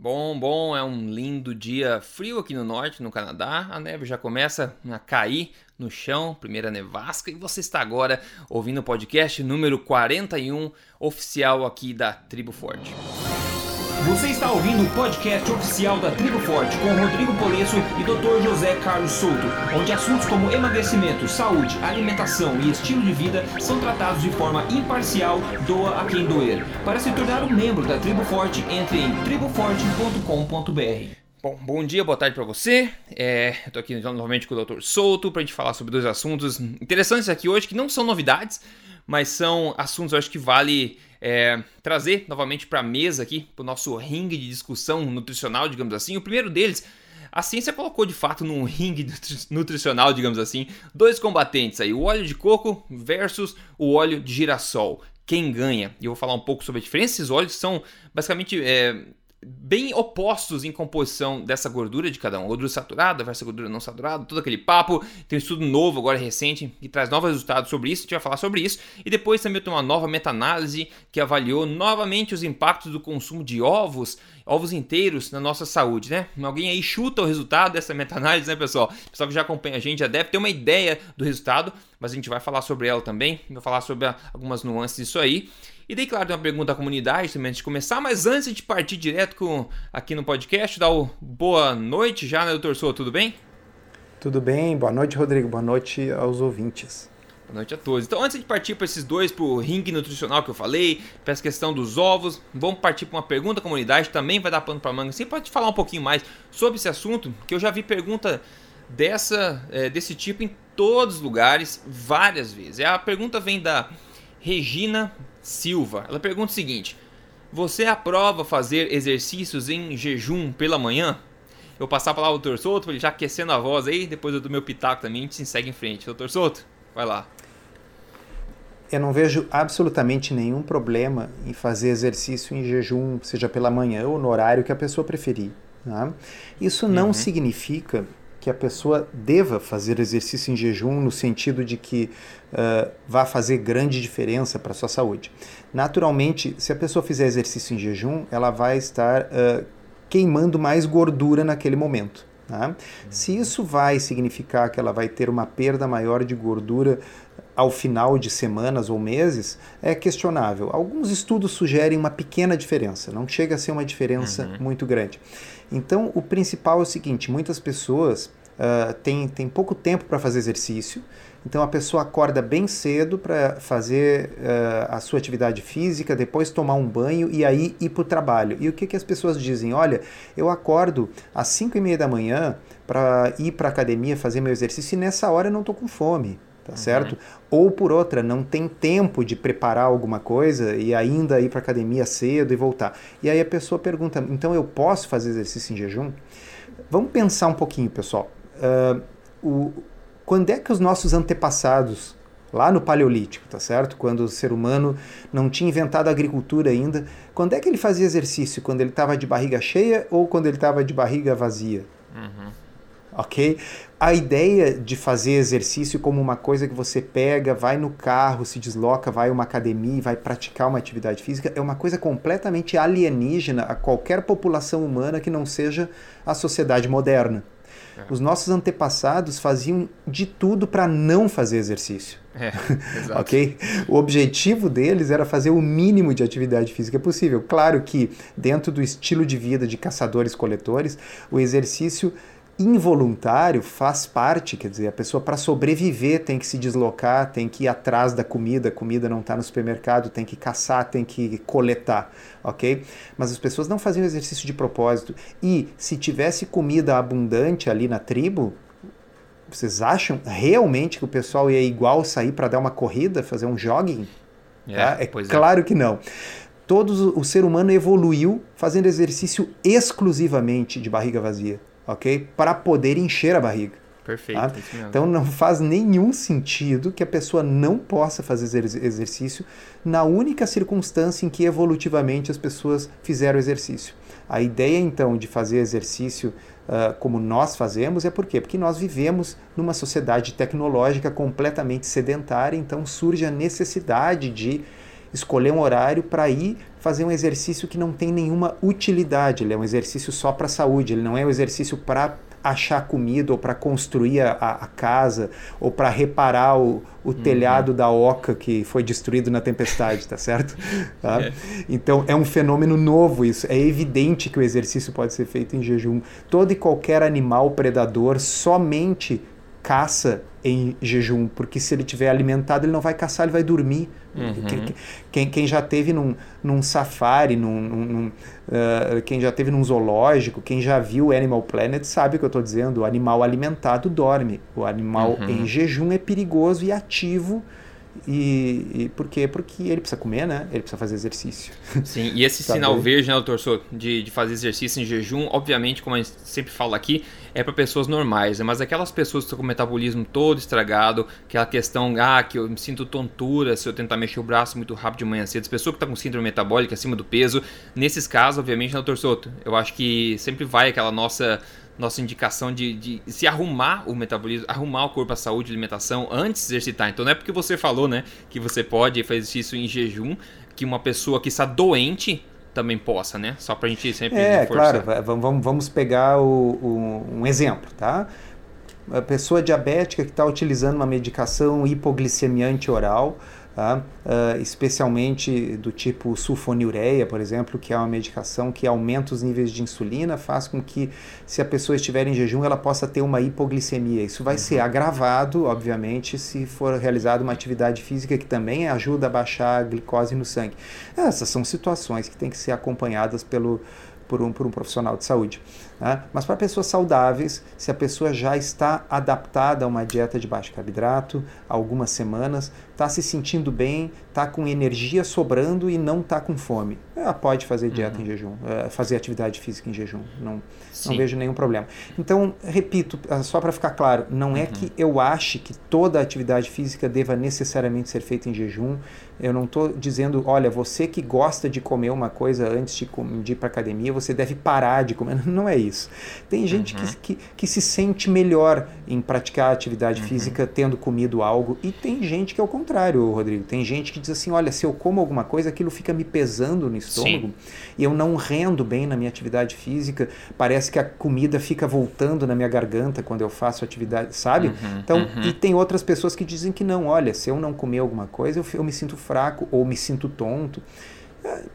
Bom, bom, é um lindo dia frio aqui no norte, no Canadá. A neve já começa a cair no chão, primeira nevasca, e você está agora ouvindo o podcast número 41, oficial aqui da Tribo Forte. Você está ouvindo o podcast oficial da Tribo Forte com Rodrigo Polesso e Dr. José Carlos Souto, onde assuntos como emagrecimento, saúde, alimentação e estilo de vida são tratados de forma imparcial, doa a quem doer. Para se tornar um membro da Tribo Forte, entre em triboforte.com.br. Bom, bom dia, boa tarde para você. É, eu tô aqui novamente com o Dr. Souto para a gente falar sobre dois assuntos interessantes aqui hoje que não são novidades, mas são assuntos eu acho que vale é, trazer novamente para a mesa aqui, para o nosso ringue de discussão nutricional, digamos assim. O primeiro deles, a ciência colocou de fato num ringue nutricional, digamos assim, dois combatentes aí, o óleo de coco versus o óleo de girassol. Quem ganha? E eu vou falar um pouco sobre a diferença. Esses óleos são basicamente é, bem opostos em composição dessa gordura de cada um. Gordura saturada versus gordura não saturada, todo aquele papo. Tem um estudo novo agora recente que traz novos resultados sobre isso. A gente vai falar sobre isso. E depois também tem uma nova meta-análise que avaliou novamente os impactos do consumo de ovos, ovos inteiros na nossa saúde, né? Alguém aí chuta o resultado dessa meta-análise, né, pessoal? O pessoal que já acompanha a gente já deve ter uma ideia do resultado, mas a gente vai falar sobre ela também. Vai falar sobre algumas nuances disso aí. E daí, claro, tem uma pergunta da comunidade também antes de começar, mas antes de partir direto com, aqui no podcast, dar o boa noite já, né, doutor Souza, tudo bem? Tudo bem, boa noite, Rodrigo, boa noite aos ouvintes. Boa noite a todos. Então, antes de partir para esses dois, para o ringue nutricional que eu falei, para essa questão dos ovos, vamos partir para uma pergunta da comunidade, também vai dar pano para manga. Você pode falar um pouquinho mais sobre esse assunto, que eu já vi pergunta dessa, é, desse tipo em todos os lugares, várias vezes. A pergunta vem da Regina Silva. Ela pergunta o seguinte: Você aprova fazer exercícios em jejum pela manhã? Eu vou passar a palavra ao Dr. Souto, para ele já aquecendo a voz aí, depois do meu pitaco também, a gente se segue em frente. Dr. Souto, vai lá. Eu não vejo absolutamente nenhum problema em fazer exercício em jejum, seja pela manhã ou no horário que a pessoa preferir. Tá? Isso não uhum. significa que a pessoa deva fazer exercício em jejum no sentido de que uh, vá fazer grande diferença para sua saúde. Naturalmente, se a pessoa fizer exercício em jejum, ela vai estar uh, queimando mais gordura naquele momento. Tá? Se isso vai significar que ela vai ter uma perda maior de gordura ao final de semanas ou meses, é questionável. Alguns estudos sugerem uma pequena diferença, não chega a ser uma diferença uhum. muito grande. Então, o principal é o seguinte: muitas pessoas uh, têm, têm pouco tempo para fazer exercício, então a pessoa acorda bem cedo para fazer uh, a sua atividade física, depois tomar um banho e aí ir para o trabalho. E o que, que as pessoas dizem? Olha, eu acordo às 5 e meia da manhã para ir para a academia fazer meu exercício e nessa hora eu não estou com fome tá certo? Ou por outra, não tem tempo de preparar alguma coisa e ainda ir para academia cedo e voltar. E aí a pessoa pergunta: então eu posso fazer exercício em jejum? Vamos pensar um pouquinho, pessoal. Uh, o, quando é que os nossos antepassados, lá no Paleolítico, tá certo? Quando o ser humano não tinha inventado a agricultura ainda, quando é que ele fazia exercício? Quando ele estava de barriga cheia ou quando ele estava de barriga vazia? Uhum ok? A ideia de fazer exercício como uma coisa que você pega, vai no carro, se desloca, vai a uma academia e vai praticar uma atividade física é uma coisa completamente alienígena a qualquer população humana que não seja a sociedade moderna. É. Os nossos antepassados faziam de tudo para não fazer exercício. É, ok? O objetivo deles era fazer o mínimo de atividade física possível. Claro que, dentro do estilo de vida de caçadores-coletores, o exercício involuntário faz parte, quer dizer, a pessoa para sobreviver tem que se deslocar, tem que ir atrás da comida, a comida não está no supermercado, tem que caçar, tem que coletar, ok? Mas as pessoas não faziam exercício de propósito. E se tivesse comida abundante ali na tribo, vocês acham realmente que o pessoal ia igual sair para dar uma corrida, fazer um jogging? É, tá? é, é claro é. que não. Todos, o ser humano evoluiu fazendo exercício exclusivamente de barriga vazia ok? Para poder encher a barriga. Perfeito. Tá? Então não faz nenhum sentido que a pessoa não possa fazer exercício na única circunstância em que evolutivamente as pessoas fizeram exercício. A ideia então de fazer exercício uh, como nós fazemos é por quê? Porque nós vivemos numa sociedade tecnológica completamente sedentária, então surge a necessidade de escolher um horário para ir fazer um exercício que não tem nenhuma utilidade, ele é um exercício só para saúde, ele não é um exercício para achar comida ou para construir a, a, casa ou para reparar o, o uhum. telhado da oca que foi destruído na tempestade, tá certo? Tá? É. Então é um fenômeno novo isso. É evidente que o exercício pode ser feito em jejum. Todo e qualquer animal predador somente caça em jejum, porque se ele tiver alimentado, ele não vai caçar, ele vai dormir. Uhum. Quem, quem, quem, já teve num, num safari, num, num uh, quem já teve num zoológico, quem já viu Animal Planet sabe o que eu estou dizendo. O animal alimentado dorme. O animal uhum. em jejum é perigoso e ativo e, e, por quê? Porque ele precisa comer, né? Ele precisa fazer exercício. Sim, e esse sinal verde, né, doutor Souto, de, de fazer exercício em jejum, obviamente, como a gente sempre fala aqui, é para pessoas normais, né? mas aquelas pessoas que estão com o metabolismo todo estragado, aquela questão, ah, que eu me sinto tontura se eu tentar mexer o braço muito rápido de manhã cedo, as pessoas que estão com síndrome metabólica acima do peso, nesses casos, obviamente, né, doutor Souto, eu acho que sempre vai aquela nossa nossa indicação de, de, se arrumar o metabolismo, arrumar o corpo, a saúde, a alimentação antes de exercitar. Então não é porque você falou, né, que você pode fazer isso em jejum, que uma pessoa que está doente também possa, né? Só para a gente sempre É, reforçar. claro. Vamos, vamos pegar o, o, um exemplo, tá? A pessoa diabética que está utilizando uma medicação hipoglicemiante oral, tá? Uh, especialmente do tipo sulfonilureia, por exemplo, que é uma medicação que aumenta os níveis de insulina, faz com que, se a pessoa estiver em jejum, ela possa ter uma hipoglicemia. Isso vai uhum. ser agravado, obviamente, se for realizada uma atividade física que também ajuda a baixar a glicose no sangue. Essas são situações que têm que ser acompanhadas pelo, por, um, por um profissional de saúde. Né? Mas para pessoas saudáveis, se a pessoa já está adaptada a uma dieta de baixo carboidrato, há algumas semanas, está se sentindo bem, está com energia sobrando e não está com fome, ela pode fazer dieta uhum. em jejum, eh, fazer atividade física em jejum. Não, não vejo nenhum problema. Então, repito, ah, só para ficar claro, não é uhum. que eu ache que toda atividade física deva necessariamente ser feita em jejum. Eu não estou dizendo, olha, você que gosta de comer uma coisa antes de, de ir para academia, você deve parar de comer. Não é isso isso. Tem gente uhum. que, que, que, se sente melhor em praticar atividade uhum. física tendo comido algo, e tem gente que é o contrário, Rodrigo. Tem gente que diz assim: olha, se eu como alguma coisa, aquilo fica me pesando no estômago, Sim. e eu não rendo bem na minha atividade física, parece que a comida fica voltando na minha garganta quando eu faço atividade, sabe? Uhum. Então, uhum. e tem outras pessoas que dizem que não, olha, se eu não comer alguma coisa, eu, eu me sinto fraco ou me sinto tonto.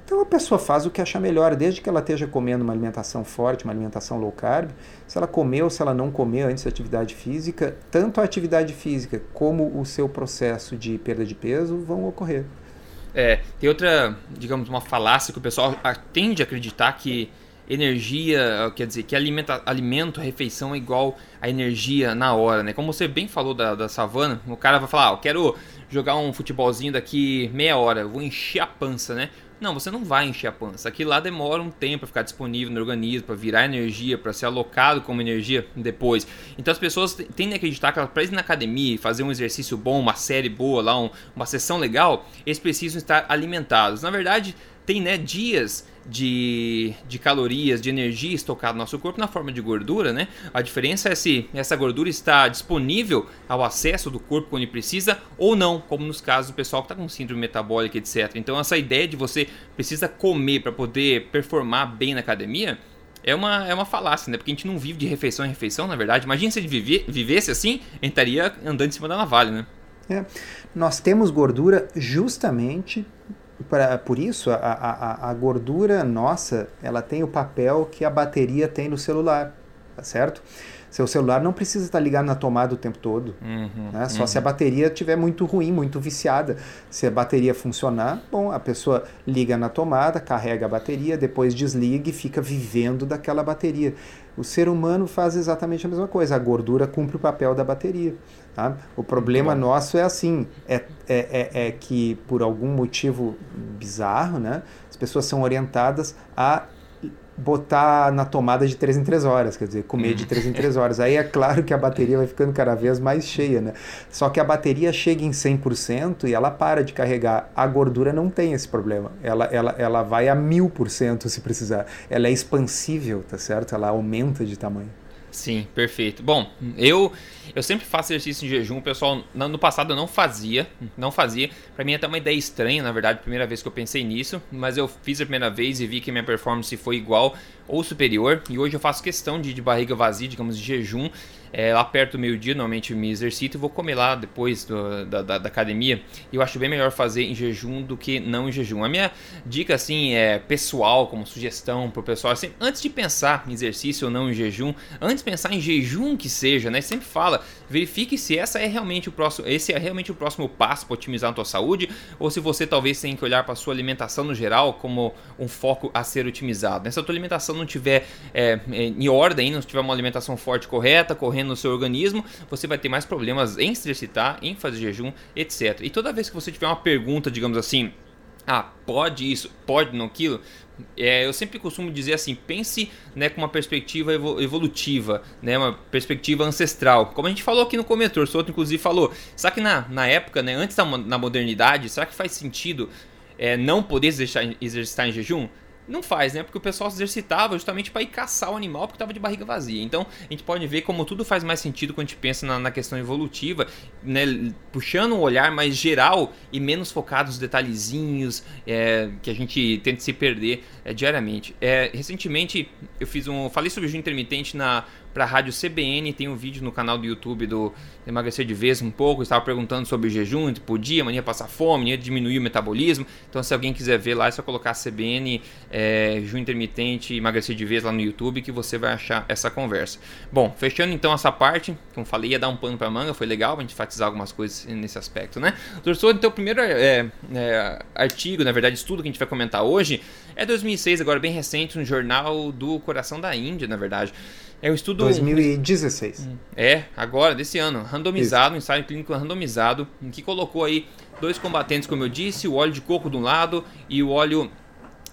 Então a pessoa faz o que achar melhor, desde que ela esteja comendo uma alimentação forte, uma alimentação low carb, se ela comer ou se ela não comer antes da atividade física, tanto a atividade física como o seu processo de perda de peso vão ocorrer. É, tem outra, digamos, uma falácia que o pessoal tende a acreditar que energia, quer dizer, que alimenta, alimento, refeição é igual a energia na hora, né? Como você bem falou da, da savana, o cara vai falar, ah, eu quero jogar um futebolzinho daqui meia hora, vou encher a pança, né? Não, você não vai encher a pança. Aquilo lá demora um tempo para ficar disponível no organismo, para virar energia, para ser alocado como energia depois. Então as pessoas tendem a acreditar que para ir na academia, fazer um exercício bom, uma série boa lá, um, uma sessão legal, eles precisam estar alimentados. Na verdade, tem né, dias de, de calorias, de energia estocada no nosso corpo na forma de gordura, né? A diferença é se essa gordura está disponível ao acesso do corpo quando ele precisa ou não, como nos casos do pessoal que está com síndrome metabólica, etc. Então essa ideia de você precisa comer para poder performar bem na academia é uma, é uma falácia, né? Porque a gente não vive de refeição em refeição, na verdade. Imagina se ele vive, vivesse assim, a gente estaria andando em cima da navalha, né? É. Nós temos gordura justamente pra, por isso, a, a, a gordura nossa, ela tem o papel que a bateria tem no celular, tá certo? Seu celular não precisa estar ligado na tomada o tempo todo. Uhum, né? Só uhum. se a bateria estiver muito ruim, muito viciada. Se a bateria funcionar, bom, a pessoa liga na tomada, carrega a bateria, depois desliga e fica vivendo daquela bateria. O ser humano faz exatamente a mesma coisa. A gordura cumpre o papel da bateria. Tá? O problema nosso é assim, é, é, é, é, que por algum motivo bizarro, né, as pessoas são orientadas a botar na tomada de 3 em 3 horas, quer dizer, comer de 3 em 3 horas. Aí é claro que a bateria vai ficando cada vez mais cheia, né? Só que a bateria chega em 100% e ela para de carregar. A gordura não tem esse problema. Ela, ela, ela vai a 1000% se precisar. Ela é expansível, tá certo? Ela aumenta de tamanho. Sim, perfeito. Bom, eu eu sempre faço exercício em jejum, pessoal, no passado eu não fazia, não fazia. Para mim é até uma ideia estranha, na verdade, primeira vez que eu pensei nisso, mas eu fiz a primeira vez e vi que minha performance foi igual ou superior, e hoje eu faço questão de, de barriga vazia, digamos, de jejum, é, lá perto do meio-dia, normalmente me exercito e vou comer lá depois do, da, da, da, academia. Eu acho bem melhor fazer em jejum do que não em jejum. A minha dica, assim, é pessoal, como sugestão pro pessoal, assim, antes de pensar em exercício ou não em jejum, antes de pensar em jejum que seja, né? Sempre fala, verifique se essa é realmente o próximo, esse é realmente o próximo passo para otimizar a tua saúde, ou se você talvez tenha que olhar para sua alimentação no geral como um foco a ser otimizado. Né? Se a tua alimentação não tiver é, em ordem, não tiver uma alimentação forte correta, correndo no seu organismo, você vai ter mais problemas em se exercitar, em fazer jejum, etc. E toda vez que você tiver uma pergunta, digamos assim, ah, pode isso, pode não aquilo, é, eu sempre costumo dizer assim, pense né, com uma perspectiva evolutiva, né, uma perspectiva ancestral. Como a gente falou aqui no comentário, o Souto inclusive falou, será que na, na época, né, antes da na modernidade, será que faz sentido é, não poder exercitar, exercitar em jejum? Não faz, né? Porque o pessoal se exercitava justamente para ir caçar o animal porque estava de barriga vazia. Então a gente pode ver como tudo faz mais sentido quando a gente pensa na, na questão evolutiva, né? puxando um olhar mais geral e menos focado nos detalhezinhos é, que a gente tenta se perder é, diariamente. É, recentemente eu fiz um. Falei sobre o intermitente na para a rádio CBN, tem um vídeo no canal do YouTube do Emagrecer de Vez um pouco, estava perguntando sobre jejum, podia, mania passar fome, mania diminuir o metabolismo. Então, se alguém quiser ver lá, é só colocar CBN, é, jejum intermitente, emagrecer de vez lá no YouTube que você vai achar essa conversa. Bom, fechando então essa parte, como falei, ia dar um pano para manga, foi legal a gente enfatizar algumas coisas nesse aspecto, né? Doutor então o primeiro é, é, artigo, na verdade, estudo que a gente vai comentar hoje é 2006, agora bem recente, no jornal do Coração da Índia, na verdade. É um estudo. 2016. É, agora, desse ano. Randomizado, Isso. um ensaio clínico randomizado, em que colocou aí dois combatentes, como eu disse, o óleo de coco de um lado e o óleo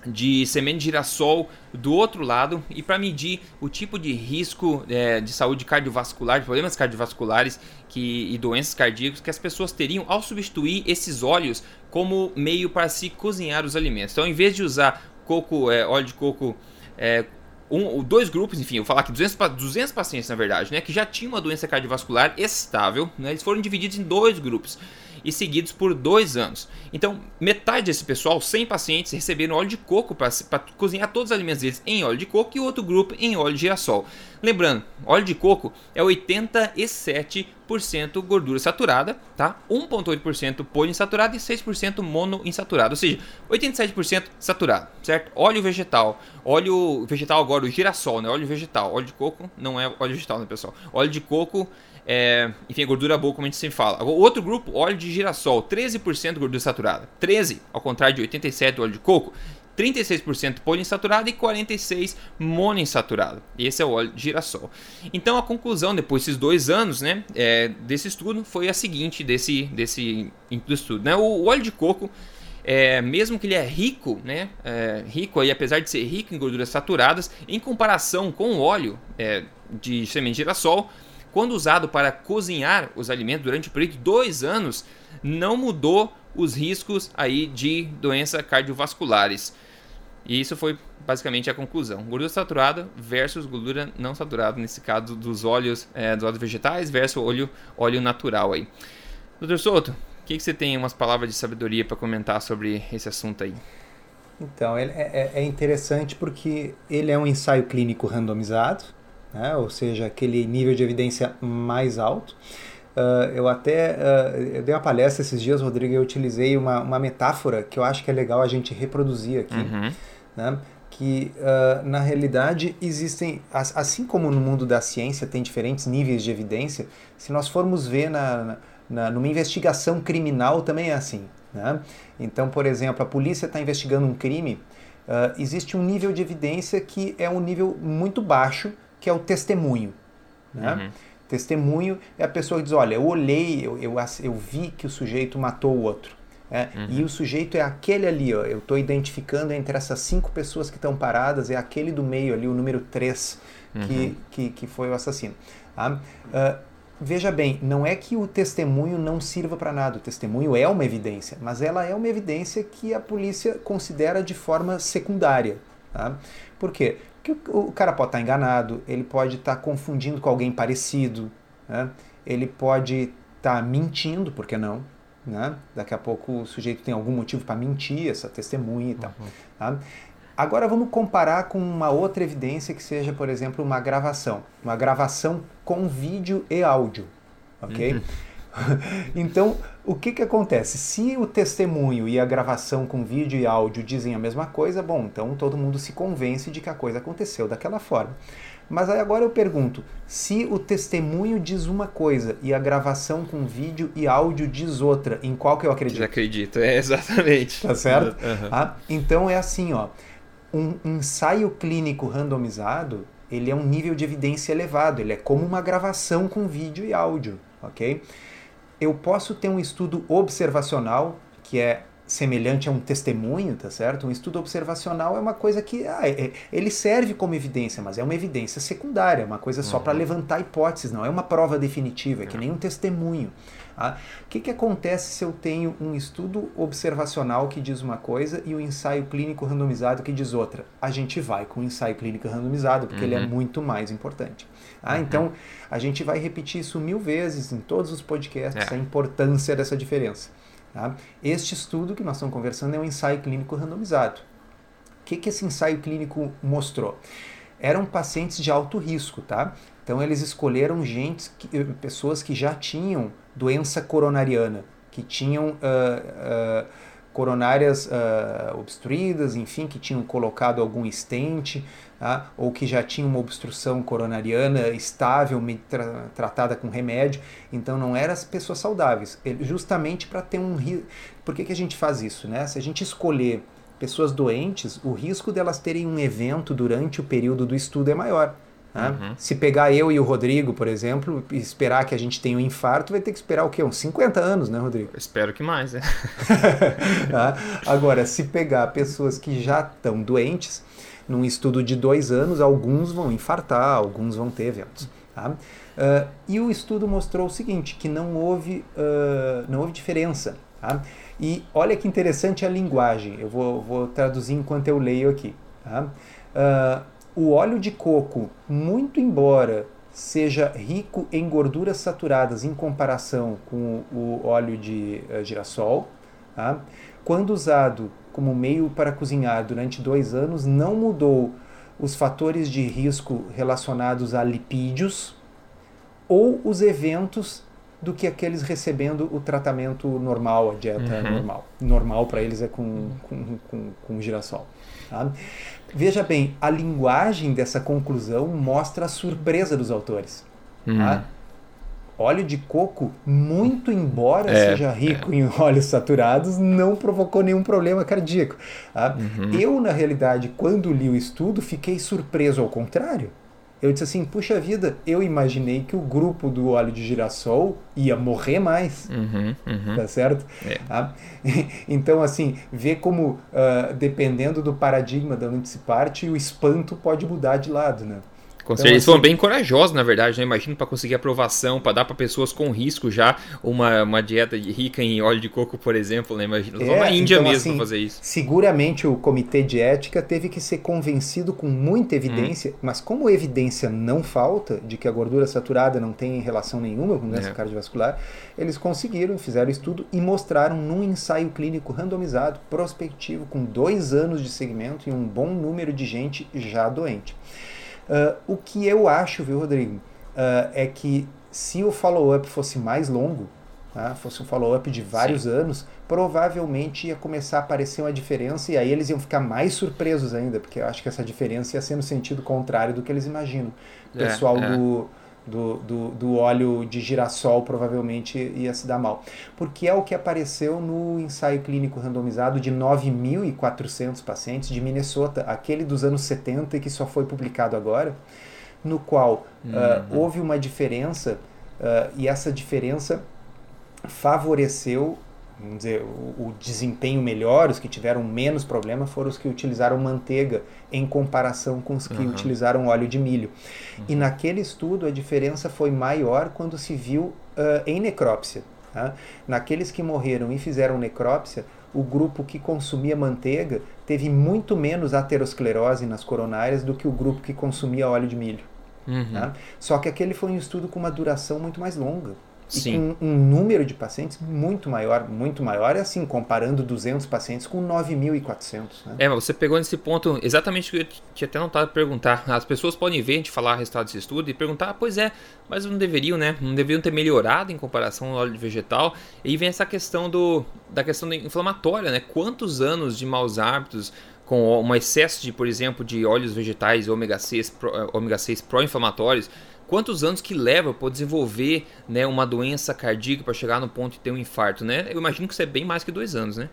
de semente de girassol do outro lado e para medir o tipo de risco é, de saúde cardiovascular, de problemas cardiovasculares que, e doenças cardíacas que as pessoas teriam ao substituir esses óleos como meio para se cozinhar os alimentos. Então, em vez de usar coco, é, óleo de coco é, um, dois grupos, enfim, eu vou falar aqui 200, 200 pacientes na verdade, né, que já tinham uma doença cardiovascular estável, né, eles foram divididos em dois grupos e seguidos por dois anos. Então, metade desse pessoal, 100 pacientes, receberam óleo de coco para cozinhar todos os alimentos deles em óleo de coco e outro grupo em óleo de girassol. Lembrando, óleo de coco é 87% gordura saturada, tá? 1,8% poliinsaturado e 6% monoinsaturado, ou seja, 87% saturado, certo? Óleo vegetal, óleo vegetal agora, o girassol, né? Óleo vegetal, óleo de coco não é óleo vegetal, né, pessoal? Óleo de coco é, enfim, gordura boa, como a gente sempre fala. O outro grupo, óleo de girassol, 13% gordura saturada. 13, ao contrário de 87 do óleo de coco. 36% poliinsaturado e 46% monoinsaturado. Esse é o óleo de girassol. Então a conclusão depois desses dois anos, né, é, desse estudo foi a seguinte desse desse estudo, né? O, o óleo de coco é, mesmo que ele é rico, né, é, rico aí, apesar de ser rico em gorduras saturadas, em comparação com o óleo é, de semente de girassol, quando usado para cozinhar os alimentos durante o período de dois anos, não mudou os riscos aí de doenças cardiovasculares. E isso foi basicamente a conclusão. Gordura saturada versus gordura não saturada, nesse caso dos óleos, é, dos óleos vegetais versus óleo, óleo natural aí. Doutor Souto, o que, que você tem umas palavras de sabedoria para comentar sobre esse assunto aí? Então, é, é, é interessante porque ele é um ensaio clínico randomizado, né? ou seja, aquele nível de evidência mais alto. Uh, eu até uh, eu dei uma palestra esses dias, Rodrigo, e eu utilizei uma, uma metáfora que eu acho que é legal a gente reproduzir aqui. Uhum. Né? Que uh, na realidade existem, assim como no mundo da ciência tem diferentes níveis de evidência, se nós formos ver na, na, numa investigação criminal também é assim. Né? Então, por exemplo, a polícia está investigando um crime, existe um nível de evidência que é um nível muito baixo que é o testemunho. Né? Uhum. Testemunho é a pessoa que diz: Olha, eu olhei, eu, eu, eu vi que o sujeito matou o outro. É, uhum. E o sujeito é aquele ali, ó, eu estou identificando entre essas cinco pessoas que estão paradas, é aquele do meio ali, o número 3, uhum. que, que, que, foi o assassino. Tá? Uh, veja bem, não é que o testemunho não sirva para nada, o testemunho é uma evidência, mas ela é uma evidência que a polícia considera de forma secundária. Tá? Por quê? Que o cara pode estar enganado, ele pode estar confundindo com alguém parecido, né? ele pode estar mentindo, por que não? Né? Daqui a pouco o sujeito tem algum motivo para mentir, essa testemunha e tal. Uhum. Tá? Agora vamos comparar com uma outra evidência que seja, por exemplo, uma gravação. Uma gravação com vídeo e áudio. Ok? Uhum. então, o que, que acontece? Se o testemunho e a gravação com vídeo e áudio dizem a mesma coisa, bom, então todo mundo se convence de que a coisa aconteceu daquela forma. Mas aí agora eu pergunto: se o testemunho diz uma coisa e a gravação com vídeo e áudio diz outra, em qual que eu acredito? Já acredito, é exatamente. Tá certo? Uhum. Ah, então é assim, ó. Um ensaio clínico randomizado, ele é um nível de evidência elevado, ele é como uma gravação com vídeo e áudio, ok? Eu posso ter um estudo observacional, que é semelhante a um testemunho, tá certo? Um estudo observacional é uma coisa que ah, é, é ele serve como evidência, mas é uma evidência secundária, é uma coisa só uhum. para levantar hipóteses, não é uma prova definitiva, é que nem um testemunho. Tá? O que, que acontece se eu tenho um estudo observacional que diz uma coisa e um ensaio clínico randomizado que diz outra? A gente vai com o ensaio clínico randomizado, porque uhum. ele é uhum. muito mais importante. Ah, uhum. Então, a gente vai repetir isso mil vezes em todos os podcasts, é. a importância dessa diferença. Tá? Este estudo que nós estamos conversando é um ensaio clínico randomizado. O que, que esse ensaio clínico mostrou? Eram pacientes de alto risco, tá? Então eles escolheram gente, eh, pessoas que já tinham doença coronariana, que tinham uh, uh, coronárias uh, obstruídas, enfim, que tinham colocado algum estente, tá? ou que já tinham uma obstrução coronariana estável, tra tratada com remédio. Então não eram as pessoas saudáveis, justamente para ter um risco. Por que, que a gente faz isso? Né? Se a gente escolher pessoas doentes, o risco delas terem um evento durante o período do estudo é maior. Né? Uhum. Se pegar eu e o Rodrigo, por exemplo, e esperar que a gente tenha um infarto, vai ter que esperar o quê? Uns 50 anos, né, Rodrigo? Eu espero que mais, né? Agora, se pegar pessoas que já estão doentes, num estudo de dois anos, alguns vão infartar, alguns vão ter eventos. Tá? Uh, e o estudo mostrou o seguinte, que não houve, uh, não houve diferença. Tá? E olha que interessante a linguagem, eu vou, vou traduzir enquanto eu leio aqui. Tá? Uh, o óleo de coco, muito embora seja rico em gorduras saturadas em comparação com o óleo de girassol, tá? quando usado como meio para cozinhar durante dois anos, não mudou os fatores de risco relacionados a lipídios ou os eventos do que aqueles recebendo o tratamento normal, a dieta uhum. normal. Normal para eles é com, com, com, com girassol. Tá? Veja bem, a linguagem dessa conclusão mostra a surpresa dos autores. Hum. Tá? Óleo de coco, muito embora é, seja rico é. em óleos saturados, não provocou nenhum problema cardíaco. Tá? Uhum. Eu, na realidade, quando li o estudo, fiquei surpreso ao contrário eu disse assim, puxa vida, eu imaginei que o grupo do óleo de girassol ia morrer mais, uhum, uhum. tá certo? É. Ah, então, assim, ver como, uh, dependendo do paradigma da onde se parte, o espanto pode mudar de lado, né? Com então, certeza. Eles foram assim, bem corajosos, na verdade, né? Imagino para conseguir aprovação, para dar para pessoas com risco já uma, uma dieta rica em óleo de coco, por exemplo, né? Imagina, é, na Índia então, mesmo assim, fazer isso. Seguramente o comitê de ética teve que ser convencido com muita evidência, hum. mas como evidência não falta de que a gordura saturada não tem relação nenhuma com doença é. cardiovascular, eles conseguiram, fizeram estudo e mostraram num ensaio clínico randomizado, prospectivo, com dois anos de segmento e um bom número de gente já doente. Uh, o que eu acho, viu, Rodrigo, uh, é que se o follow-up fosse mais longo, tá? fosse um follow-up de vários Sim. anos, provavelmente ia começar a aparecer uma diferença e aí eles iam ficar mais surpresos ainda, porque eu acho que essa diferença ia ser no sentido contrário do que eles imaginam. O é, pessoal é, é. do do, do, do, óleo de girassol provavelmente ia se dar mal. Porque é o que apareceu no ensaio clínico randomizado de 9.400 pacientes de Minnesota, aquele dos anos 70 que só foi publicado agora, no qual uhum. uh, houve uma diferença uh, e essa diferença favoreceu vamos dizer, o, o, desempenho melhor, os que tiveram menos problema foram os que utilizaram manteiga em comparação com os que uhum. utilizaram óleo de milho. Uhum. E naquele estudo a diferença foi maior quando se viu uh, em necrópsia. Tá? Naqueles que morreram e fizeram necrópsia, o grupo que consumia manteiga teve muito menos aterosclerose nas coronárias do que o grupo que consumia óleo de milho. Uhum. Né? Só que aquele foi um estudo com uma duração muito mais longa. Sim. um número de pacientes muito maior, muito maior, é assim, comparando 200 pacientes com 9.400. Né? É, mas você pegou nesse ponto exatamente o que eu tinha até notado perguntar. As pessoas podem ver a gente falar o resultado desse estudo e perguntar, ah, pois é, mas não deveriam, né? Não deveriam ter melhorado em comparação ao óleo vegetal. E aí vem essa questão do, da questão inflamatória, né? Quantos anos de maus hábitos com um excesso de, por exemplo, de óleos vegetais ômega 6, ômega 6 pró-inflamatórios, quantos anos que leva para desenvolver né, uma doença cardíaca para chegar no ponto de ter um infarto, né? Eu imagino que isso é bem mais que dois anos, né?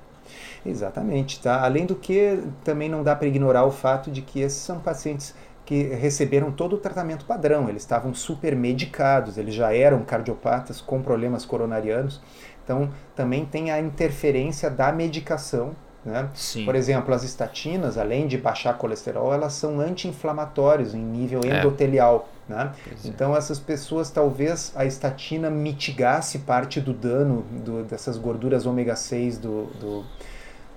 Exatamente, tá? Além do que, também não dá para ignorar o fato de que esses são pacientes que receberam todo o tratamento padrão, eles estavam super medicados, eles já eram cardiopatas com problemas coronarianos, então também tem a interferência da medicação né? Por exemplo, as estatinas, além de baixar colesterol, elas são anti-inflamatórios em nível é. endotelial. Né? É. Então, essas pessoas, talvez a estatina mitigasse parte do dano do, dessas gorduras ômega 6 do, do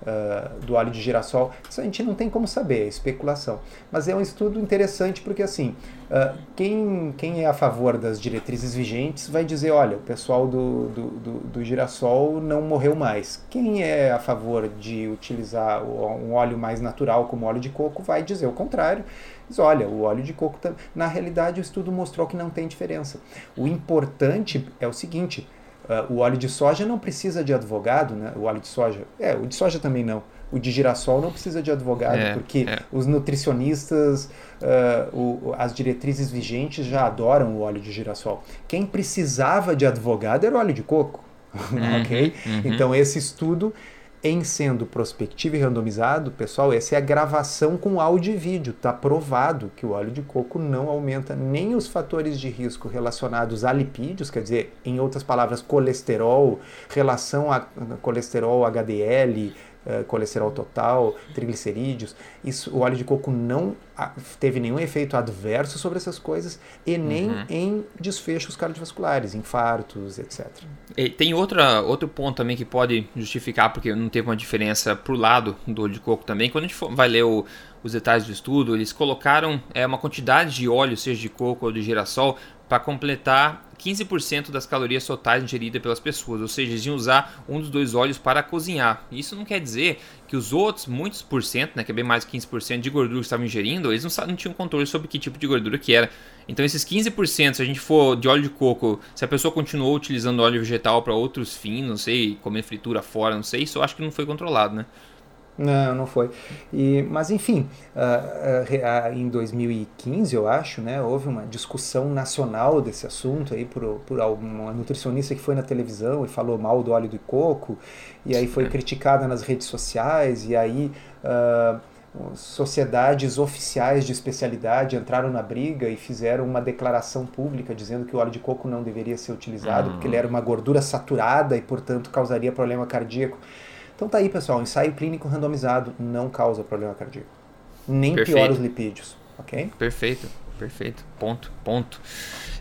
uh, do óleo de girassol. Isso a gente não tem como saber, é especulação. Mas é um estudo interessante porque, assim, uh, quem, quem é a favor das diretrizes vigentes vai dizer: olha, o pessoal do, do, do, do girassol não morreu mais. Quem é a favor de utilizar um óleo mais natural, como óleo de coco, vai dizer o contrário. Diz, olha, o óleo de coco, na realidade, o estudo mostrou que não tem diferença. O importante é o seguinte Uh, o óleo de soja não precisa de advogado, né? O óleo de soja. É, o de soja também não. O de girassol não precisa de advogado, é, porque é. os nutricionistas, uh, o, as diretrizes vigentes já adoram o óleo de girassol. Quem precisava de advogado era o óleo de coco. Uhum, ok? Uhum. Então, esse estudo em sendo prospectivo e randomizado, pessoal, essa é a gravação com áudio e vídeo. Está provado que o óleo de coco não aumenta nem os fatores de risco relacionados a lipídios, quer dizer, em outras palavras, colesterol, relação a colesterol HDL, uh, colesterol total, triglicerídeos. Isso, o óleo de coco não teve nenhum efeito adverso sobre essas coisas e nem uhum. em desfechos cardiovasculares, infartos, etc. E tem outra, outro ponto também que pode justificar porque não teve uma diferença pro lado do óleo de coco também. Quando a gente for, vai ler o, os detalhes do estudo, eles colocaram é, uma quantidade de óleo, seja de coco ou de girassol, para completar 15% das calorias totais ingeridas pelas pessoas, ou seja, eles iam usar um dos dois óleos para cozinhar. Isso não quer dizer que os outros, muitos por cento, né, que é bem mais de 15% de gordura que estavam ingerindo, eles não, não tinham controle sobre que tipo de gordura que era. Então esses 15%, se a gente for de óleo de coco, se a pessoa continuou utilizando óleo vegetal para outros fins, não sei, comer fritura fora, não sei, isso eu acho que não foi controlado, né? Não, não foi. E, mas enfim, uh, uh, uh, em 2015, eu acho, né, houve uma discussão nacional desse assunto aí por, por uma nutricionista que foi na televisão e falou mal do óleo de coco, e aí foi criticada nas redes sociais, e aí sociedades oficiais de especialidade entraram na briga e fizeram uma declaração pública dizendo que o óleo de coco não deveria ser utilizado uhum. porque ele era uma gordura saturada e, portanto, causaria problema cardíaco. Então tá aí, pessoal, ensaio clínico randomizado não causa problema cardíaco. Nem Perfeito. piora os lipídios, ok? Perfeito, perfeito. Ponto, ponto.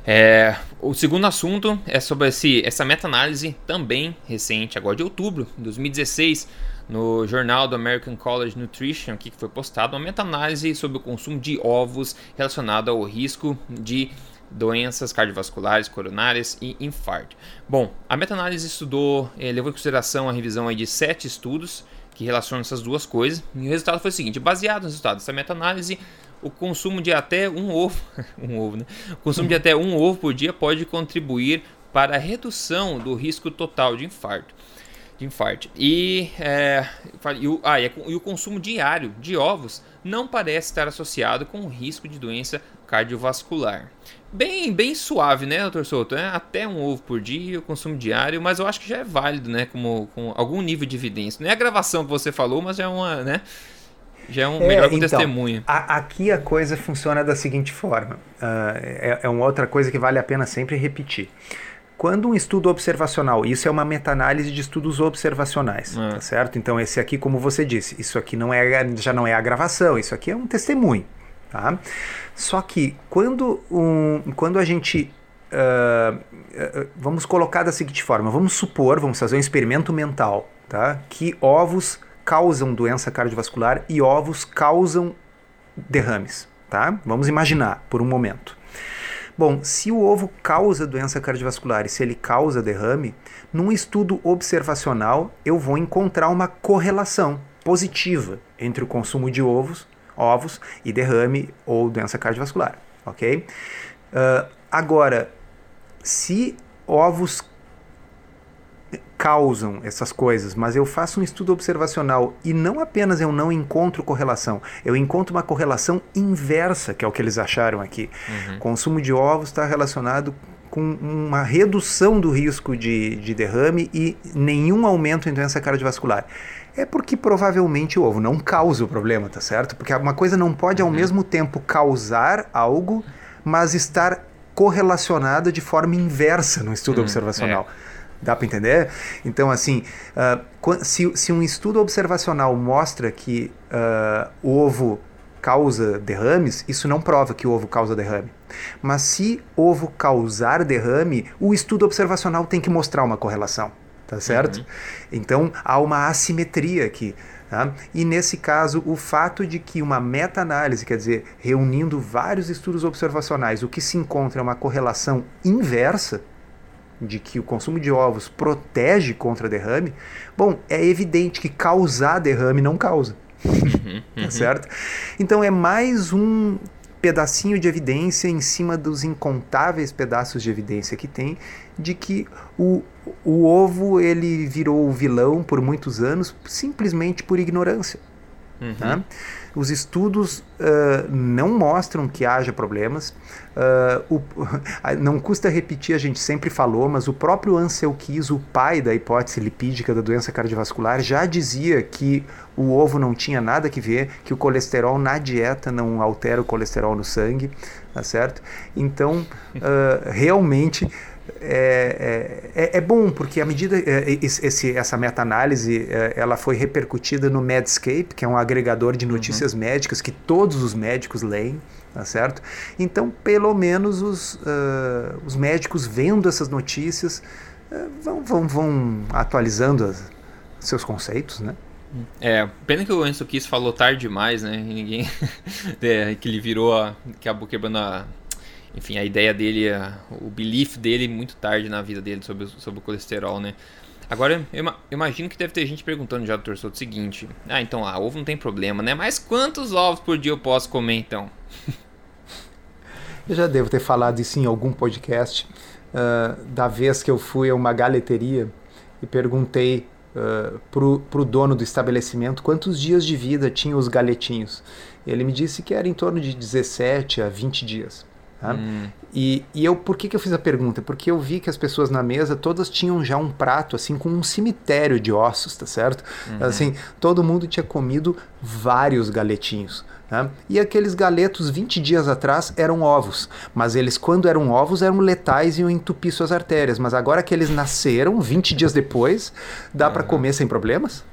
É, o segundo assunto é sobre esse, essa meta-análise também recente, agora de outubro de 2016, no jornal do American College Nutrition, que foi postado uma meta-análise sobre o consumo de ovos relacionado ao risco de doenças cardiovasculares, coronárias e infarto. Bom, a meta-análise estudou, eh, levou em consideração a revisão aí de sete estudos que relacionam essas duas coisas, e o resultado foi o seguinte: baseado nos resultados dessa meta-análise, o consumo de até um ovo, um ovo, né? O consumo de até um ovo por dia pode contribuir para a redução do risco total de infarto. De infarto. E, é, e, o, ah, e o consumo diário de ovos não parece estar associado com o risco de doença cardiovascular. Bem, bem suave, né, doutor Souto? É até um ovo por dia, o consumo diário, mas eu acho que já é válido, né? Como, com algum nível de evidência. Não é a gravação que você falou, mas já é uma, né? Já é um é, melhor então, testemunho. A, aqui a coisa funciona da seguinte forma. Uh, é, é uma outra coisa que vale a pena sempre repetir. Quando um estudo observacional, isso é uma meta-análise de estudos observacionais, é. tá certo? Então esse aqui, como você disse, isso aqui não é, já não é a gravação, isso aqui é um testemunho, tá? Só que quando, um, quando a gente. Uh, uh, vamos colocar da seguinte forma: vamos supor, vamos fazer um experimento mental. tá? que ovos causam doença cardiovascular e ovos causam derrames. Tá? Vamos imaginar por um momento. Bom, se o ovo causa doença cardiovascular e se ele causa derrame, num estudo observacional eu vou encontrar uma correlação positiva entre o consumo de ovos, ovos e derrame ou doença cardiovascular, ok? Uh, agora, se ovos causam essas coisas, mas eu faço um estudo observacional e não apenas eu não encontro correlação, eu encontro uma correlação inversa, que é o que eles acharam aqui. Uhum. Consumo de ovos está relacionado com uma redução do risco de, de derrame e nenhum aumento em doença cardiovascular. É porque provavelmente o ovo não causa o problema, tá certo? Porque uma coisa não pode ao uhum. mesmo tempo causar algo, mas estar correlacionada de forma inversa no estudo uhum. observacional. É. Dá para entender? Então, assim, uh, se, se, um estudo observacional mostra que uh, o ovo causa derrames, isso não prova que o ovo causa derrame. Mas se ovo causar derrame, o estudo observacional tem que mostrar uma correlação, tá certo? Uhum. Então há uma assimetria aqui. Tá? E nesse caso, o fato de que uma meta-análise, quer dizer, reunindo vários estudos observacionais, o que se encontra é uma correlação inversa, de que o consumo de ovos protege contra derrame, bom, é evidente que causar derrame não causa. Uhum, tá uhum. certo? Então é mais um pedacinho de evidência em cima dos incontáveis pedaços de evidência que tem de que o, o ovo ele virou o vilão por muitos anos simplesmente por ignorância. Uhum. Tá? Os estudos uh, não mostram que haja problemas. Uh, o, não custa repetir, a gente sempre falou, mas o próprio Ansel Keys, o pai da hipótese lipídica da doença cardiovascular, já dizia que o ovo não tinha nada que ver, que o colesterol na dieta não altera o colesterol no sangue, tá certo? Então, uh, realmente é, é, é, é, bom porque à medida é, esse, essa meta-análise é, ela foi repercutida no Medscape que é um agregador de notícias uhum. médicas que todos os médicos leem tá certo então pelo menos os, uh, os médicos vendo essas notícias uh, vão, vão, vão atualizando as, seus conceitos né é, pena que o Enzo Kiss falou tarde demais, né? E ninguém. é, que ele virou a. acabou quebrando a, enfim, a ideia dele, a, o belief dele muito tarde na vida dele sobre, sobre o colesterol, né? Agora, eu, imagino que deve ter gente perguntando já, doutor Souto, o seguinte: Ah, então, ah, ovo não tem problema, né? Mas quantos ovos por dia eu posso comer então? eu já devo ter falado isso em algum podcast, uh, da vez que eu fui a uma galeteria e perguntei uh, pro, pro dono do estabelecimento quantos dias de vida tinham os galetinhos. Ele me disse que era em torno de 17 a 20 dias. Tá? Hum. E, e eu, por que, que eu fiz a pergunta? Porque eu vi que as pessoas na mesa todas tinham já um prato assim com um cemitério de ossos, tá certo? Uhum. Assim, todo mundo tinha comido vários galetinhos. Tá? E aqueles galetos 20 dias atrás eram ovos, mas eles, quando eram ovos, eram letais e iam entupir suas artérias. Mas agora que eles nasceram, 20 dias depois, dá uhum. para comer sem problemas?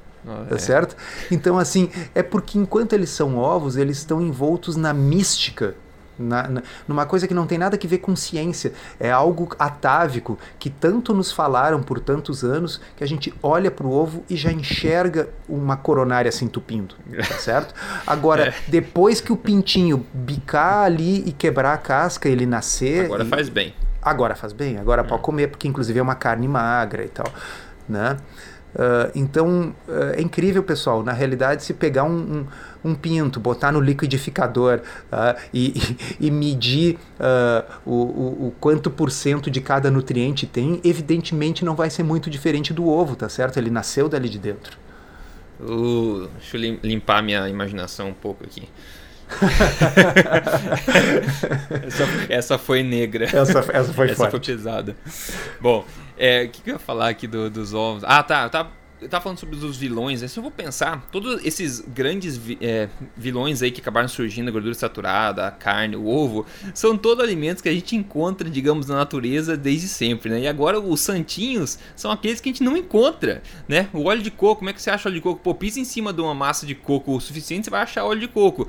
tá é. certo? Então, assim, é porque enquanto eles são ovos, eles estão envoltos na mística na, na, numa coisa que não tem nada a ver com ciência. É algo atávico que tanto nos falaram por tantos anos que a gente olha para o ovo e já enxerga uma coronária se entupindo, tá certo? Agora, é. depois que o pintinho bicar ali e quebrar a casca, ele nascer. Agora e... faz bem. Agora faz bem, agora é. pode comer, porque inclusive é uma carne magra e tal, né? Uh, então uh, é incrível, pessoal. Na realidade, se pegar um, um, um pinto, botar no liquidificador uh, e, e, medir o, o, o, quanto por cento de cada nutriente tem, evidentemente não vai ser muito diferente do ovo, tá certo? Ele nasceu dali de dentro. deixa eu limpar minha imaginação um pouco aqui. Essa, essa, foi negra. Essa, essa foi Essa foi pesada. Bom, é, o que, que, eu ia falar aqui do, dos ovos? Ah, tá. tá eu tava falando sobre os vilões, né? se eu vou pensar, todos esses grandes vi, é, vilões aí que acabaram surgindo, a gordura saturada, a carne, o ovo, são todos alimentos que a gente encontra, digamos, na natureza desde sempre, né? E agora os santinhos são aqueles que a gente não encontra, né? O óleo de coco, como é que você acha óleo de coco? Pô, pisa em cima de uma massa de coco o suficiente, você vai achar óleo de coco.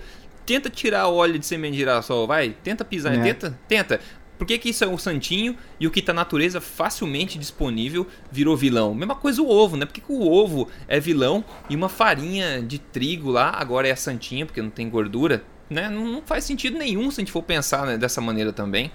Tenta tirar óleo de semente de girassol, vai. Tenta pisar, é. tenta, tenta Por que, que isso é o santinho e o que está na natureza facilmente disponível virou vilão? Mesma coisa o ovo, né? Por que, que o ovo é vilão e uma farinha de trigo lá agora é santinha porque não tem gordura? Né? Não, não faz sentido nenhum se a gente for pensar né, dessa maneira também.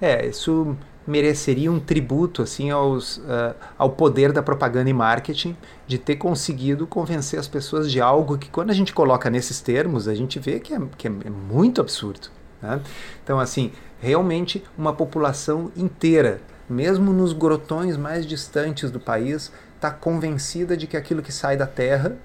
É, isso mereceria um tributo assim aos, uh, ao poder da propaganda e marketing de ter conseguido convencer as pessoas de algo que quando a gente coloca nesses termos a gente vê que é, que é muito absurdo. Né? Então assim realmente uma população inteira, mesmo nos grotões mais distantes do país, está convencida de que aquilo que sai da terra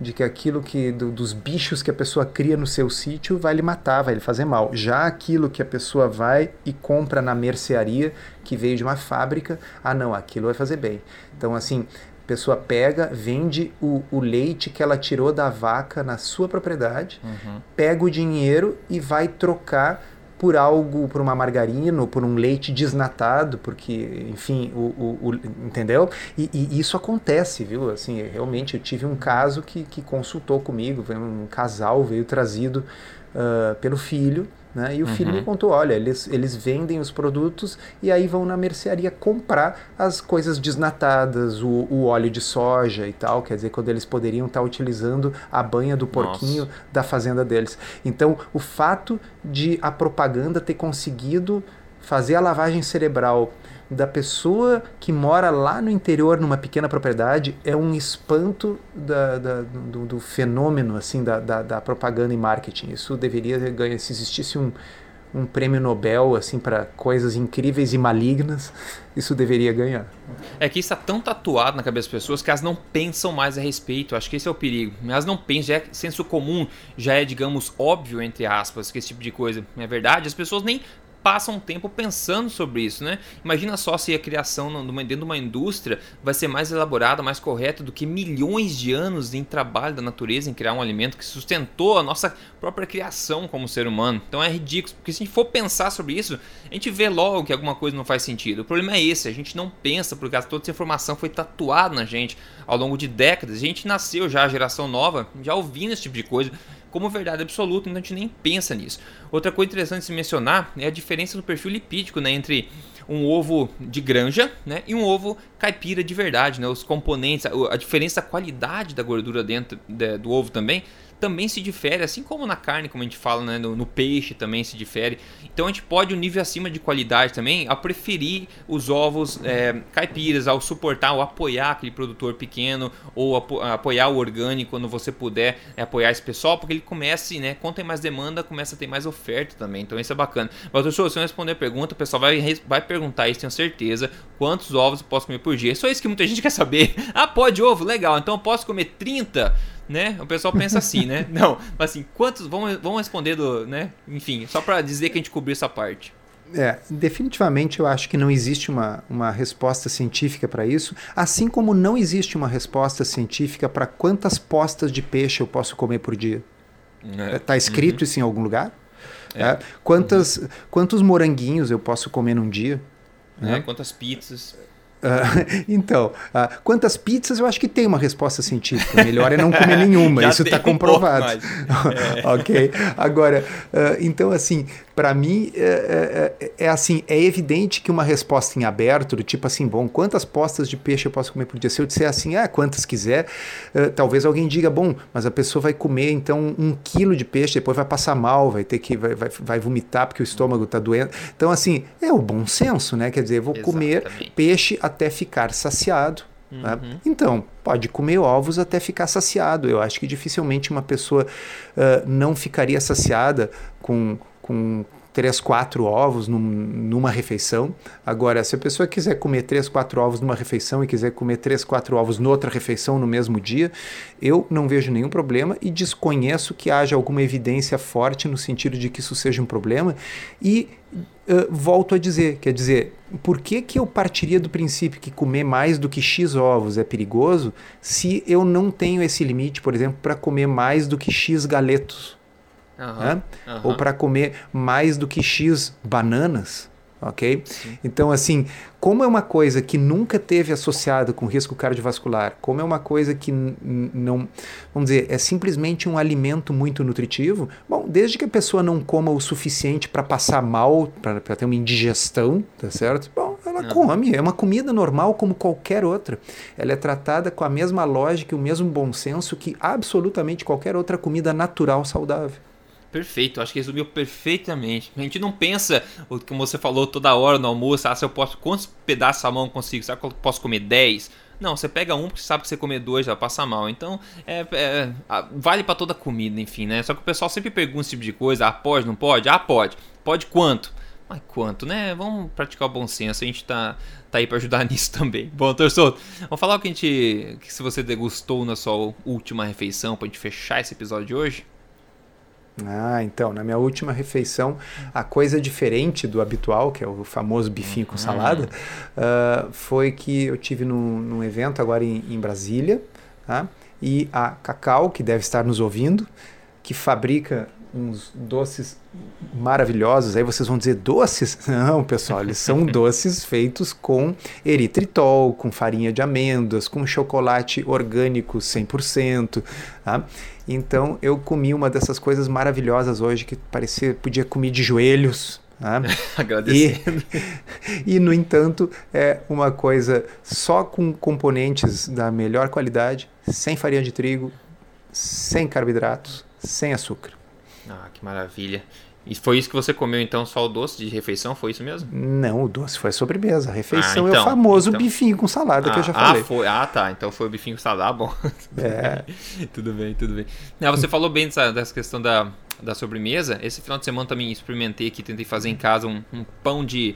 de que aquilo que do, dos bichos que a pessoa cria no seu sítio vai lhe matar, vai lhe fazer mal. Já aquilo que a pessoa vai e compra na mercearia, que veio de uma fábrica, ah não, aquilo vai fazer bem. Então assim, a pessoa pega, vende o, o leite que ela tirou da vaca na sua propriedade, uhum. pega o dinheiro e vai trocar por algo, por uma margarina ou por um leite desnatado, porque, enfim, o, o, o entendeu? E, e, isso acontece, viu? Assim, realmente eu tive um caso que, que consultou comigo, um casal veio trazido uh, pelo filho, né? E o uhum. filho me uhum. contou: olha, eles, eles vendem os produtos e aí vão na mercearia comprar as coisas desnatadas, o, o óleo de soja e tal. Quer dizer, quando eles poderiam estar utilizando a banha do porquinho Nossa. da fazenda deles. Então, o fato de a propaganda ter conseguido fazer a lavagem cerebral da pessoa que mora lá no interior numa pequena propriedade é um espanto da, da, do, do, fenômeno assim da, da, da, propaganda e marketing. Isso deveria ganhar se existisse um, um prêmio Nobel assim para coisas incríveis e malignas, isso deveria ganhar. É que isso está tão tatuado na cabeça das pessoas que elas não pensam mais a respeito. Acho que esse é o perigo. Elas não pensam, já é senso comum, já é, digamos, óbvio, entre aspas, que esse tipo de coisa é verdade. As pessoas nem passa um tempo pensando sobre isso, né? Imagina só se a criação dentro de uma indústria vai ser mais elaborada, mais correta do que milhões de anos em trabalho da natureza em criar um alimento que sustentou a nossa própria criação como ser humano. Então é ridículo, porque se a gente for pensar sobre isso, a gente vê logo que alguma coisa não faz sentido. O problema é esse, a gente não pensa porque toda essa informação foi tatuada na gente ao longo de décadas. A gente nasceu já, a geração nova, já ouvindo esse tipo de coisa como verdade absoluta, então a gente nem pensa nisso. Outra coisa interessante de se mencionar é a diferença do perfil lipídico né, entre um ovo de granja né, e um ovo caipira de verdade. Né, os componentes, a, diferença, a qualidade da gordura dentro de, do ovo também também se difere, assim como na carne, como a gente fala, né, no, no, peixe também se difere. Então a gente pode, um nível acima de qualidade também, a preferir os ovos é, caipiras, ao suportar ou apoiar aquele produtor pequeno, ou apo apoiar o orgânico quando você puder é, apoiar esse pessoal, porque ele comece, né, quando tem mais demanda, começa a ter mais oferta também. Então isso é bacana. Mas, doutor, se eu responder a pergunta, o pessoal vai, vai perguntar isso, tenho certeza, quantos ovos eu posso comer por dia. É só isso que muita gente quer saber. ah, pode ovo? Legal, então eu posso comer 30? né? O pessoal pensa assim, né? Não, mas assim, quantos vamos, vamos responder do, né? Enfim, só para dizer que a gente cobriu essa parte. É, definitivamente eu acho que não existe uma, uma resposta científica para isso, assim como não existe uma resposta científica para quantas postas de peixe eu posso comer por dia. Está é. Tá escrito uhum. isso em algum lugar? É. É. Quantas, uhum. Quantos moranguinhos eu posso comer num dia? É, quantas pizzas? Uh, então, uh, quantas pizzas? Eu acho que tem uma resposta científica. Melhor é não comer nenhuma. Isso está comprovado. Um é. ok. Agora, uh, então assim, para mim é, é, é, assim, é evidente que uma resposta em aberto, do tipo assim, bom, quantas postas de peixe eu posso comer por dia? Se eu disser assim, ah, quantas quiser, talvez alguém diga, bom, mas a pessoa vai comer então um quilo de peixe, depois vai passar mal, vai ter que vai, vai, vai vomitar porque o estômago está doendo. Então assim, é o bom senso, né? Quer dizer, eu vou Exatamente. comer peixe até ficar saciado. Né? Uhum. Então, pode comer ovos até ficar saciado. Eu acho que dificilmente uma pessoa uh, não ficaria saciada com, com três, quatro ovos num, numa refeição. Agora, se a pessoa quiser comer três, quatro ovos numa refeição e quiser comer três, quatro ovos noutra refeição no mesmo dia, eu não vejo nenhum problema e desconheço que haja alguma evidência forte no sentido de que isso seja um problema. E uh, volto a dizer, quer dizer, por que, que eu partiria do princípio que comer mais do que X ovos é perigoso se eu não tenho esse limite, por exemplo, para comer mais do que X galetos? Uhum, né? uhum. Ou para comer mais do que X bananas. ok? Sim. Então, assim, como é uma coisa que nunca teve associado com risco cardiovascular, como é uma coisa que não, vamos dizer, é simplesmente um alimento muito nutritivo, bom, desde que a pessoa não coma o suficiente para passar mal, para ter uma indigestão, tá certo? Bom, ela come, é uma comida normal como qualquer outra. Ela é tratada com a mesma lógica e o mesmo bom senso que absolutamente qualquer outra comida natural saudável. Perfeito, acho que resumiu perfeitamente. A gente não pensa, como você falou toda hora no almoço, ah, se eu posso, quantos pedaços de mão consigo? Será que eu posso comer 10? Não, você pega um porque sabe que você comer dois vai passar mal. Então, é, é vale para toda comida, enfim, né? Só que o pessoal sempre pergunta esse tipo de coisa, ah, pode, não pode? Ah, pode. Pode quanto? Mas quanto, né? Vamos praticar o bom senso, a gente tá, tá aí para ajudar nisso também. Bom, Torçoto, vamos falar o que a gente. Que se você degustou na sua última refeição pra gente fechar esse episódio de hoje? Ah, então, na minha última refeição, a coisa diferente do habitual, que é o famoso bifinho com salada, uh, foi que eu tive num, num evento agora em, em Brasília, tá? e a Cacau, que deve estar nos ouvindo, que fabrica uns doces maravilhosos. Aí vocês vão dizer doces? Não, pessoal, eles são doces feitos com eritritol, com farinha de amêndoas, com chocolate orgânico 100%. Tá? Então eu comi uma dessas coisas maravilhosas hoje que parecia podia comer de joelhos. Agradecendo. E, e, no entanto, é uma coisa só com componentes da melhor qualidade, sem farinha de trigo, sem carboidratos, sem açúcar. Ah, que maravilha. E foi isso que você comeu então, só o doce de refeição? Foi isso mesmo? Não, o doce foi a sobremesa. A refeição ah, então, é o famoso então. bifinho com salada ah, que eu já ah, falei. Ah, foi. ah, tá. Então foi o bifinho com salada, bom. É. tudo bem, tudo bem. Ah, você falou bem dessa, dessa questão da, da sobremesa. Esse final de semana também experimentei aqui, tentei fazer em casa um, um pão de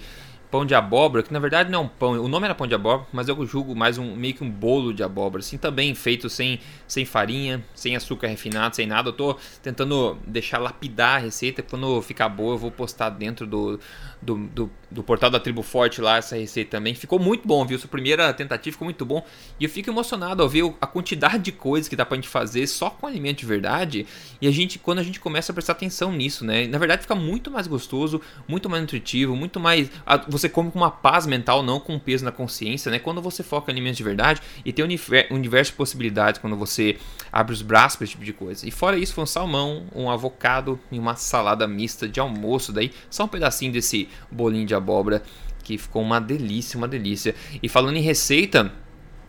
pão de abóbora, que na verdade não é um pão, o nome era pão de abóbora, mas eu julgo mais um meio que um bolo de abóbora, assim também feito sem, sem farinha, sem açúcar refinado, sem nada. Eu tô tentando deixar lapidar a receita, quando ficar boa eu vou postar dentro do, do, do, do, portal da Tribo Forte lá essa receita também. Ficou muito bom, viu? Sua primeira tentativa ficou muito bom. E eu fico emocionado ao ver a quantidade de coisas que dá pra gente fazer só com alimento de verdade. E a gente, quando a gente começa a prestar atenção nisso, né? Na verdade fica muito mais gostoso, muito mais nutritivo, muito mais. Você come com uma paz mental, não com um peso na consciência, né? Quando você foca em alimentos de verdade e tem um universo de possibilidades quando você abre os braços para esse tipo de coisa. E fora isso, foi um salmão, um avocado e uma salada mista de almoço. Daí, só um pedacinho desse bolinho de abóbora que ficou uma delícia, uma delícia. E falando em receita,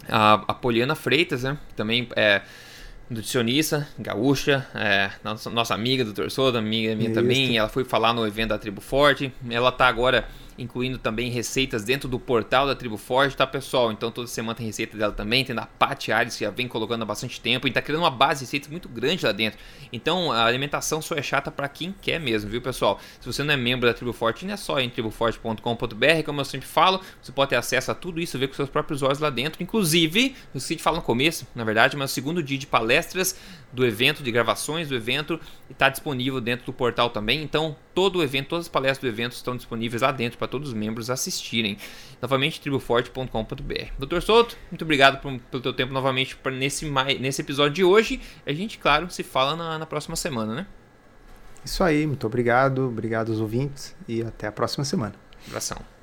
a, a Poliana Freitas, né, também é nutricionista, gaúcha, é, nossa, nossa amiga do Torçodo, amiga minha Isso. também, ela foi falar no evento da Tribo Forte, ela tá agora incluindo também receitas dentro do portal da Tribo Forte, tá pessoal? Então toda semana tem receita dela também, tem da Paty Ares que já vem colocando há bastante tempo e tá criando uma base de receitas muito grande lá dentro. Então a alimentação só é chata para quem quer mesmo, viu pessoal? Se você não é membro da Tribo Forte, não é só em triboforte.com.br, como eu sempre falo, você pode ter acesso a tudo isso, ver com seus próprios olhos lá dentro. Inclusive, eu esqueci de falar no começo, na verdade, mas o segundo dia de palestras do evento, de gravações do evento, está disponível dentro do portal também. Então, todo o evento, todas as palestras do evento estão disponíveis lá dentro para todos os membros assistirem. Novamente, triboforte.com.br. Doutor Souto, muito obrigado por, pelo teu tempo novamente nesse, nesse episódio de hoje. A gente, claro, se fala na, na próxima semana, né? Isso aí, muito obrigado, obrigado aos ouvintes e até a próxima semana. Abração.